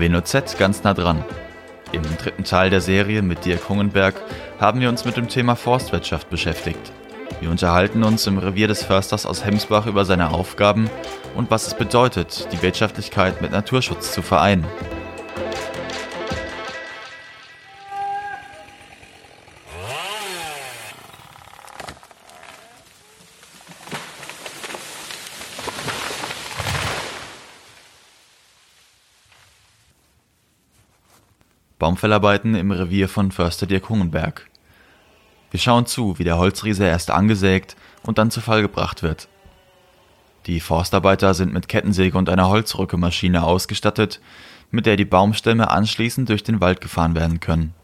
WNOZ ganz nah dran. Im dritten Teil der Serie mit Dirk Hungenberg haben wir uns mit dem Thema Forstwirtschaft beschäftigt. Wir unterhalten uns im Revier des Försters aus Hemsbach über seine Aufgaben und was es bedeutet, die Wirtschaftlichkeit mit Naturschutz zu vereinen. Baumfellarbeiten im Revier von Förster Dirk Hungenberg. Wir schauen zu, wie der Holzriese erst angesägt und dann zu Fall gebracht wird. Die Forstarbeiter sind mit Kettensäge und einer Holzrückemaschine ausgestattet, mit der die Baumstämme anschließend durch den Wald gefahren werden können.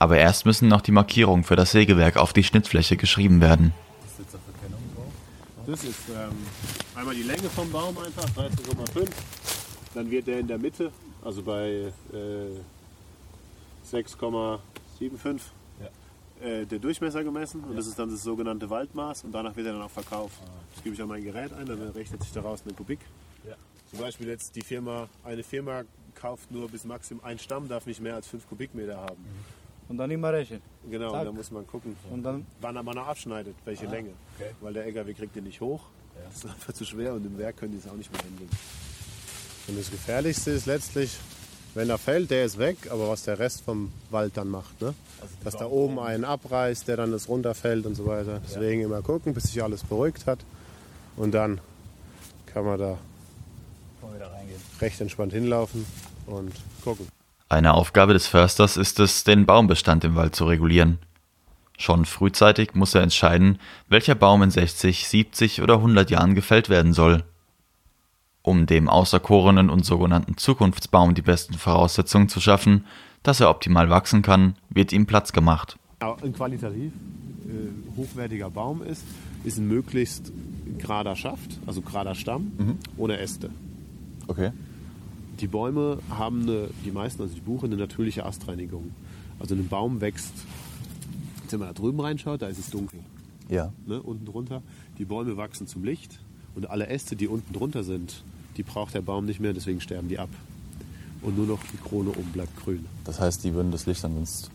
Aber erst müssen noch die Markierungen für das Sägewerk auf die Schnittfläche geschrieben werden. Das ist ähm, einmal die Länge vom Baum einfach, 13,5. Dann wird der in der Mitte, also bei äh, 6,75 ja. äh, der Durchmesser gemessen und ja. das ist dann das sogenannte Waldmaß und danach wird er dann auch verkauft. Ah. Das gebe ich an mein Gerät ein, dann rechnet sich daraus eine Kubik. Ja. Zum Beispiel jetzt die Firma, eine Firma kauft nur bis maximum ein Stamm, darf nicht mehr als 5 Kubikmeter haben. Und dann immer rechnen. Genau, Zack. und dann muss man gucken, und dann wann man noch abschneidet, welche ah, Länge. Okay. Weil der LKW kriegt den nicht hoch. Ja. Das ist einfach zu schwer und im Werk können die es auch nicht mehr handeln. Und das Gefährlichste ist letztlich, wenn er fällt, der ist weg, aber was der Rest vom Wald dann macht. Ne? Also Dass da oben einen abreißt, der dann das runterfällt und so weiter. Deswegen ja. immer gucken, bis sich alles beruhigt hat. Und dann kann man da recht entspannt hinlaufen und gucken. Eine Aufgabe des Försters ist es, den Baumbestand im Wald zu regulieren. Schon frühzeitig muss er entscheiden, welcher Baum in 60, 70 oder 100 Jahren gefällt werden soll. Um dem auserkorenen und sogenannten Zukunftsbaum die besten Voraussetzungen zu schaffen, dass er optimal wachsen kann, wird ihm Platz gemacht. Ein qualitativ äh, hochwertiger Baum ist, ist ein möglichst gerader Schaft, also gerader Stamm, mhm. ohne Äste. Okay. Die Bäume haben eine, die meisten, also die Buche, eine natürliche Astreinigung. Also ein Baum wächst, wenn man da drüben reinschaut, da ist es dunkel. Ja. Ne, unten drunter. Die Bäume wachsen zum Licht und alle Äste, die unten drunter sind, die braucht der Baum nicht mehr, deswegen sterben die ab. Und nur noch die Krone oben bleibt grün. Das heißt, die würden das Licht dann sonst.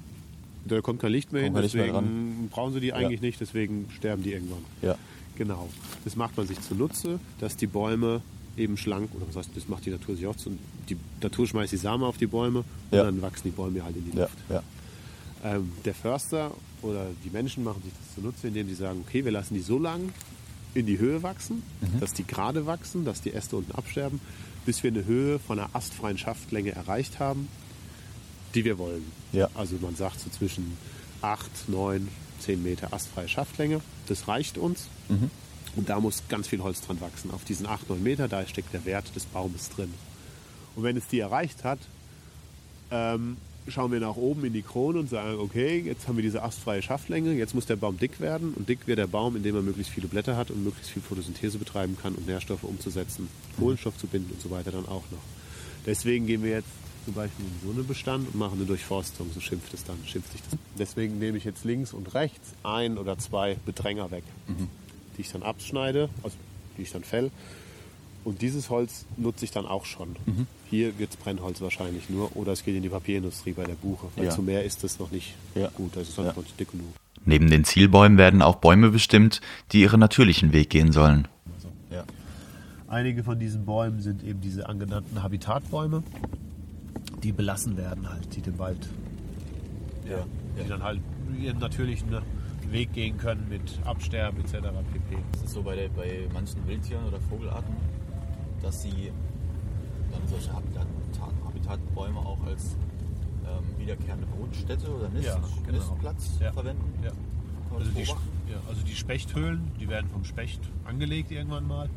Da kommt kein Licht mehr hin, deswegen mehr brauchen sie die eigentlich ja. nicht, deswegen sterben die irgendwann. Ja. Genau. Das macht man sich zunutze, dass die Bäume eben schlank, oder was heißt, das macht die Natur sich auch zu. Die Natur schmeißt die Samen auf die Bäume und ja. dann wachsen die Bäume halt in die Luft. Ja. Ähm, der Förster oder die Menschen machen sich das zunutze, indem sie sagen, okay, wir lassen die so lang in die Höhe wachsen, mhm. dass die gerade wachsen, dass die Äste unten absterben, bis wir eine Höhe von einer astfreien Schaftlänge erreicht haben, die wir wollen. Ja. Also man sagt so zwischen 8, 9, 10 Meter astfreie Schaftlänge. Das reicht uns. Mhm. Und da muss ganz viel Holz dran wachsen. Auf diesen 8, 9 Meter, da steckt der Wert des Baumes drin. Und wenn es die erreicht hat, ähm, schauen wir nach oben in die Krone und sagen, okay, jetzt haben wir diese astfreie Schaftlänge, jetzt muss der Baum dick werden und dick wird der Baum, indem er möglichst viele Blätter hat und möglichst viel Photosynthese betreiben kann und Nährstoffe umzusetzen, Kohlenstoff zu binden und so weiter dann auch noch. Deswegen gehen wir jetzt zum Beispiel in so einen Bestand und machen eine Durchforstung, so schimpft es dann, schimpft sich das. Deswegen nehme ich jetzt links und rechts ein oder zwei Bedränger weg, mhm. die ich dann abschneide, also die ich dann fäll und dieses Holz nutze ich dann auch schon. Mhm. Hier wird es Brennholz wahrscheinlich nur oder es geht in die Papierindustrie bei der Buche. Weil ja. zu mehr ist das noch nicht ja. gut. Das ist halt ja. noch nicht dick genug. Neben den Zielbäumen werden auch Bäume bestimmt, die ihren natürlichen Weg gehen sollen. Also, ja. Einige von diesen Bäumen sind eben diese angenannten Habitatbäume, die belassen werden halt, die dem Wald, ja, die dann halt ihren natürlichen Weg gehen können mit Absterben etc. pp. Das ist so bei, der, bei manchen Wildtieren oder Vogelarten dass sie dann solche Habitat, Habitatbäume auch als ähm, wiederkehrende Brutstätte oder Nist, ja, genau. Nistplatz ja. verwenden. Ja. Also die, also die Spechthöhlen, die werden vom Specht angelegt irgendwann mal.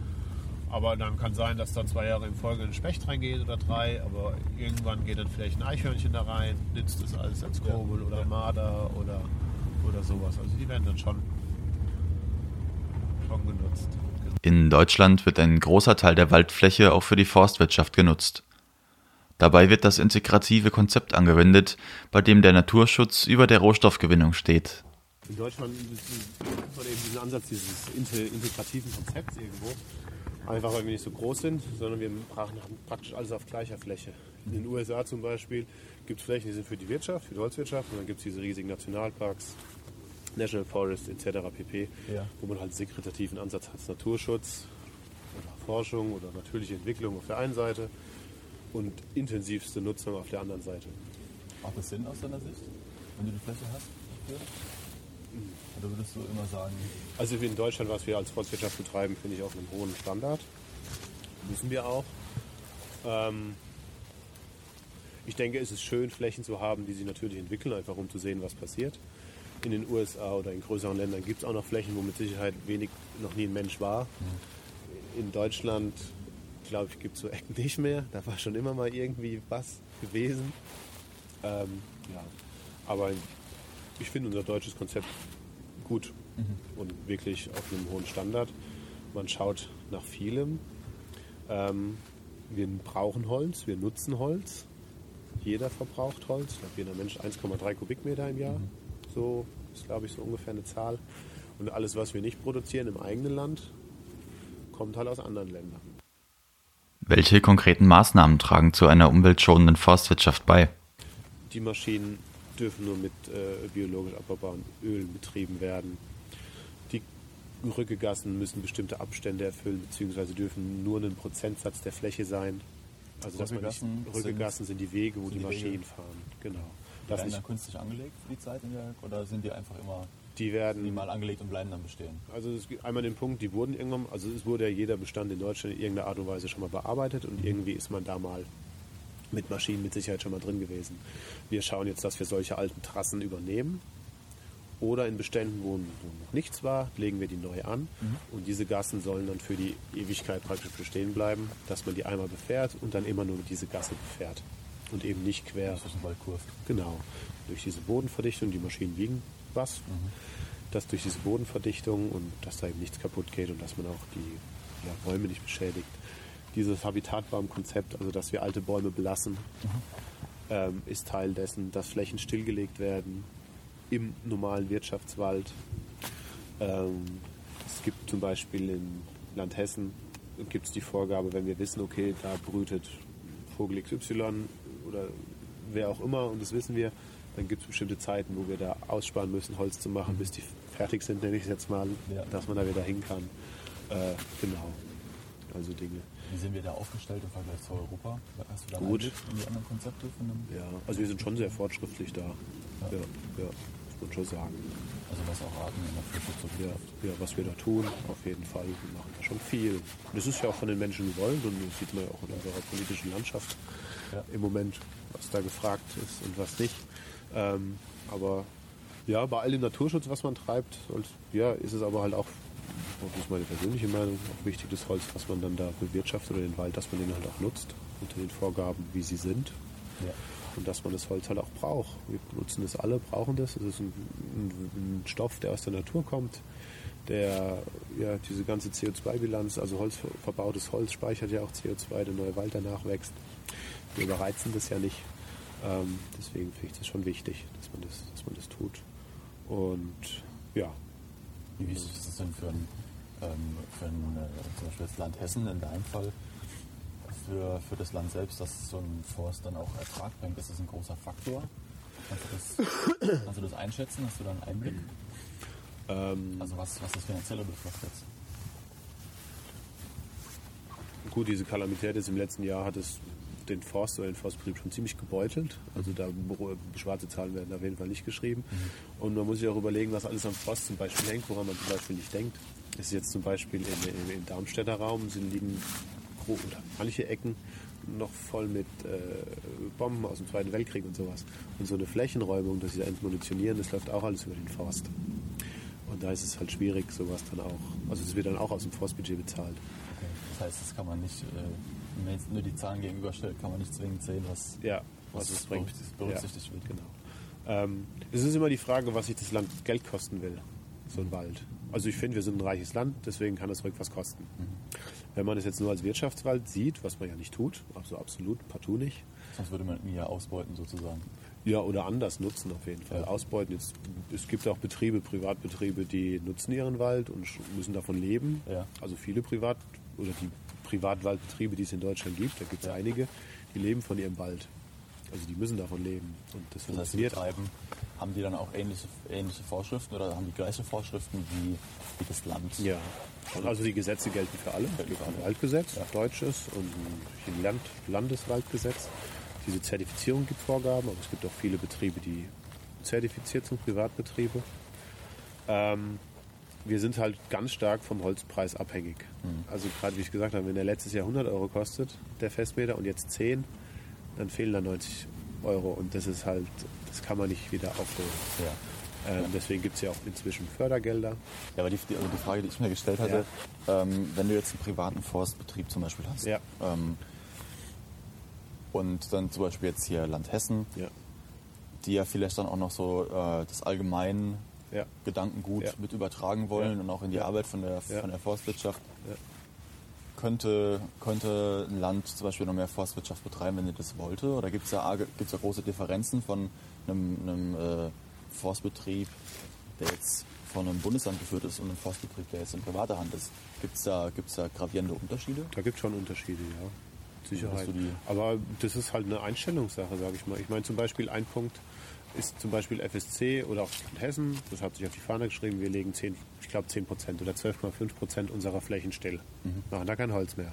Aber dann kann sein, dass dann zwei Jahre in Folge ein Specht reingeht oder drei, aber irgendwann geht dann vielleicht ein Eichhörnchen da rein, nützt das alles als Kurbel oder Marder oder, oder sowas. Also die werden dann schon, schon genutzt. In Deutschland wird ein großer Teil der Waldfläche auch für die Forstwirtschaft genutzt. Dabei wird das integrative Konzept angewendet, bei dem der Naturschutz über der Rohstoffgewinnung steht. In Deutschland hat man eben diesen Ansatz dieses integrativen Konzepts irgendwo. Einfach weil wir nicht so groß sind, sondern wir haben praktisch alles auf gleicher Fläche. In den USA zum Beispiel gibt es Flächen, die sind für die Wirtschaft, für die Holzwirtschaft und dann gibt es diese riesigen Nationalparks, National Forest etc. pp., Ja. wo man halt segregativen Ansatz hat, Naturschutz oder Forschung oder natürliche Entwicklung auf der einen Seite und intensivste Nutzung auf der anderen Seite. Macht das Sinn aus deiner Sicht, wenn du die Fläche hast? Dafür? Oder würdest du immer sagen, Also in Deutschland, was wir als Forstwirtschaft betreiben, finde ich auf einem hohen Standard. Müssen wir auch. Ähm, ich denke, es ist schön, Flächen zu haben, die sich natürlich entwickeln, einfach um zu sehen, was passiert. In den USA oder in größeren Ländern gibt es auch noch Flächen, wo mit Sicherheit wenig, noch nie ein Mensch war. In Deutschland, glaube ich, gibt es so Ecken nicht mehr. Da war schon immer mal irgendwie was gewesen. Ähm, ja. Aber ich finde unser deutsches Konzept gut und wirklich auf einem hohen Standard. Man schaut nach vielem. Ähm, wir brauchen Holz, wir nutzen Holz. Jeder verbraucht Holz. Ich glaube, jeder Mensch 1,3 Kubikmeter im Jahr. So ist, glaube ich, so ungefähr eine Zahl. Und alles, was wir nicht produzieren im eigenen Land, kommt halt aus anderen Ländern. Welche konkreten Maßnahmen tragen zu einer umweltschonenden Forstwirtschaft bei? Die Maschinen dürfen nur mit äh, biologisch abbaubaren Ölen betrieben werden. Die Rückegassen müssen bestimmte Abstände erfüllen, beziehungsweise dürfen nur einen Prozentsatz der Fläche sein. Also dass man nicht, Rückegassen sind- Rückegassen sind die Wege, wo die die Wege. Maschinen fahren. Genau. Die Das werden dann künstlich angelegt für die Zeit in der, oder sind die einfach immer die werden minimal angelegt und bleiben dann bestehen? Also es gibt einmal den Punkt, die wurden irgendwann, also es wurde ja jeder Bestand in Deutschland in irgendeiner Art und Weise schon mal bearbeitet und irgendwie ist man da mal mit Maschinen mit Sicherheit schon mal drin gewesen. Wir schauen jetzt, dass wir solche alten Trassen übernehmen oder in Beständen, wo noch nichts war, legen wir die neu an und diese Gassen sollen dann für die Ewigkeit praktisch bestehen bleiben, dass man die einmal befährt und dann immer nur diese Gasse befährt und eben nicht quer den Wald kurvt. Genau. Durch diese Bodenverdichtung, die Maschinen wiegen was, dass durch diese Bodenverdichtung und dass da eben nichts kaputt geht und dass man auch die ja, Bäume nicht beschädigt. Dieses Habitatbaumkonzept, also dass wir alte Bäume belassen, ähm, ist Teil dessen, dass Flächen stillgelegt werden im normalen Wirtschaftswald. Ähm, es gibt zum Beispiel in Land Hessen gibt es die Vorgabe, wenn wir wissen, okay, da brütet Vogel XY oder wer auch immer und das wissen wir, dann gibt es bestimmte Zeiten, wo wir da aussparen müssen, Holz zu machen, bis die fertig sind, nenne ich es jetzt mal, Ja. dass man da wieder hin kann. Äh, genau. Also Dinge. Wie sind wir da aufgestellt im Vergleich zu Europa? Hast du da Gut. In die anderen Konzepte von dem, Ja, also wir sind schon sehr fortschrittlich da. Ja, ja, muss man schon sagen. also was auch Arten in der Flüchtlingsschutz Ja, betrifft? ja, was wir da tun, auf jeden Fall. Wir machen da schon viel. Das ist ja auch von den Menschen gewollt und das sieht man ja auch in unserer politischen Landschaft Ja. im Moment, was da gefragt ist und was nicht. Ähm, aber ja, bei all dem Naturschutz, was man treibt, und, ja, ist es aber halt auch, das ist meine persönliche Meinung, auch wichtig, das Holz, was man dann da bewirtschaftet oder den Wald, dass man den halt auch nutzt, unter den Vorgaben, wie sie sind. Ja. Und dass man das Holz halt auch braucht. Wir nutzen das alle, brauchen das. Es ist ein, ein, ein Stoff, der aus der Natur kommt, der ja diese ganze CO2-Bilanz, also Holz, verbautes Holz speichert ja auch CO2, der neue Wald danach wächst. Wir überreizen das ja nicht. Ähm, deswegen finde ich das schon wichtig, dass man das, dass man das tut. Und ja, Wie wichtig ist es denn für ein, ähm, für ein äh, zum Beispiel das Land Hessen in deinem Fall, für, für das Land selbst, dass so ein Forst dann auch Ertrag bringt? Ist das ein großer Faktor? Kannst du das, kannst du das einschätzen? Hast du da einen Einblick? ähm, Also was, was das Finanzielle betrifft jetzt? Gut, diese Kalamität jetzt im letzten Jahr hat es den Forst oder den Forstbetrieb schon ziemlich gebeutelt. Also da schwarze Zahlen werden auf jeden Fall nicht geschrieben. Und man muss sich auch überlegen, was alles am Forst zum Beispiel hängt, woran man zum Beispiel nicht denkt. Das ist jetzt zum Beispiel im, im, im Darmstädter Raum sind liegen oder manche Ecken noch voll mit äh, Bomben aus dem Zweiten Weltkrieg und sowas. Und so eine Flächenräumung, das ist ja entmunitionieren, das läuft auch alles über den Forst. Und da ist es halt schwierig, sowas dann auch. Also es wird dann auch aus dem Forstbudget bezahlt. Okay. Das heißt, das kann man nicht, äh, wenn man jetzt nur die Zahlen gegenüberstellt, kann man nicht zwingend sehen, was, Ja, was, was es bringt. berücksichtigt Ja, wird. Genau. Ähm, es ist immer die Frage, was sich das Land Geld kosten will, so ein Wald. Also ich finde, wir sind ein reiches Land, deswegen kann es ruhig was kosten. Wenn man es jetzt nur als Wirtschaftswald sieht, was man ja nicht tut, also absolut partout nicht, Sonst würde man ihn ja ausbeuten sozusagen. ja, oder anders nutzen auf jeden Fall. Ja. Ausbeuten. Jetzt, es gibt auch Betriebe, Privatbetriebe, die nutzen ihren Wald und müssen davon leben. Ja. Also viele Privat- oder die Privatwaldbetriebe, die es in Deutschland gibt, da gibt es Ja. einige, die leben von ihrem Wald. Also die müssen davon leben. Und das, Das heißt, die betreiben, haben die dann auch ähnliche, ähnliche Vorschriften oder haben die gleiche Vorschriften wie, wie das Land? Ja. Also die Gesetze gelten für alle. Es gibt ein Waldgesetz, ein deutsches und ein Land Landeswaldgesetz. Diese Zertifizierung gibt Vorgaben, aber es gibt auch viele Betriebe, die zertifiziert sind, Privatbetriebe. Ähm, wir sind halt ganz stark vom Holzpreis abhängig. Also gerade wie ich gesagt habe, wenn der letztes Jahr 100 Euro kostet, der Festmeter, und jetzt 10, dann fehlen da 90 Euro und das ist halt, das kann man nicht wieder aufholen. Ja. Ähm, deswegen gibt es ja auch inzwischen Fördergelder. Ja, aber die, die, also die Frage, die ich mir gestellt hatte, ähm, wenn du jetzt einen privaten Forstbetrieb zum Beispiel hast Ja. ähm, und dann zum Beispiel jetzt hier Land Hessen, Ja. die ja vielleicht dann auch noch so äh, das allgemeine Ja. Gedankengut Ja. mit übertragen wollen und auch in die. Arbeit von der, von der Forstwirtschaft. Könnte, könnte ein Land zum Beispiel noch mehr Forstwirtschaft betreiben, wenn ihr das wollte? Oder gibt es da, gibt's da große Differenzen von einem, einem äh, Forstbetrieb, der jetzt von einem Bundesland geführt ist und einem Forstbetrieb, der jetzt in privater Hand ist? Gibt es da, gibt's da gravierende Unterschiede? Da gibt es schon Unterschiede, ja. Sicherheit. Aber das ist halt eine Einstellungssache, sage ich mal. Ich meine zum Beispiel ein Punkt ist zum Beispiel FSC oder auch Hessen, das hat sich auf die Fahne geschrieben, wir legen 10, ich glaube 10 Prozent oder 12,5 Prozent unserer Flächen still. Mhm. Machen da kein Holz mehr.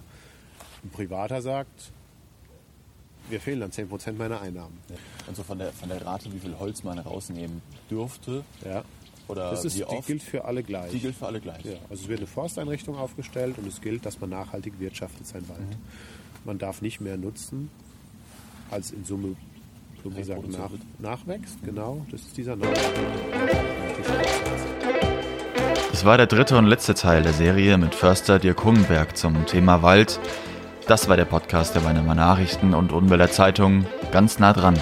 Ein Privater sagt, wir fehlen dann 10 Prozent meiner Einnahmen. Und so von der, von der Rate, wie viel Holz man rausnehmen dürfte Ja. oder Das ist, wie die oft, gilt für alle gleich. die gilt für alle gleich. Ja, also es wird eine Forsteinrichtung aufgestellt und es gilt, dass man nachhaltig wirtschaftet sein Wald. Mhm. Man darf nicht mehr nutzen, als in Summe so gesagt, Reproduziert nach, nachwächst. Genau, das ist dieser Nachwuchs. Das war der dritte und letzte Teil der Serie mit Förster Dirk Hungenberg zum Thema Wald. Das war der Podcast der Weinemer Nachrichten und Unwälder Zeitung. Ganz nah dran.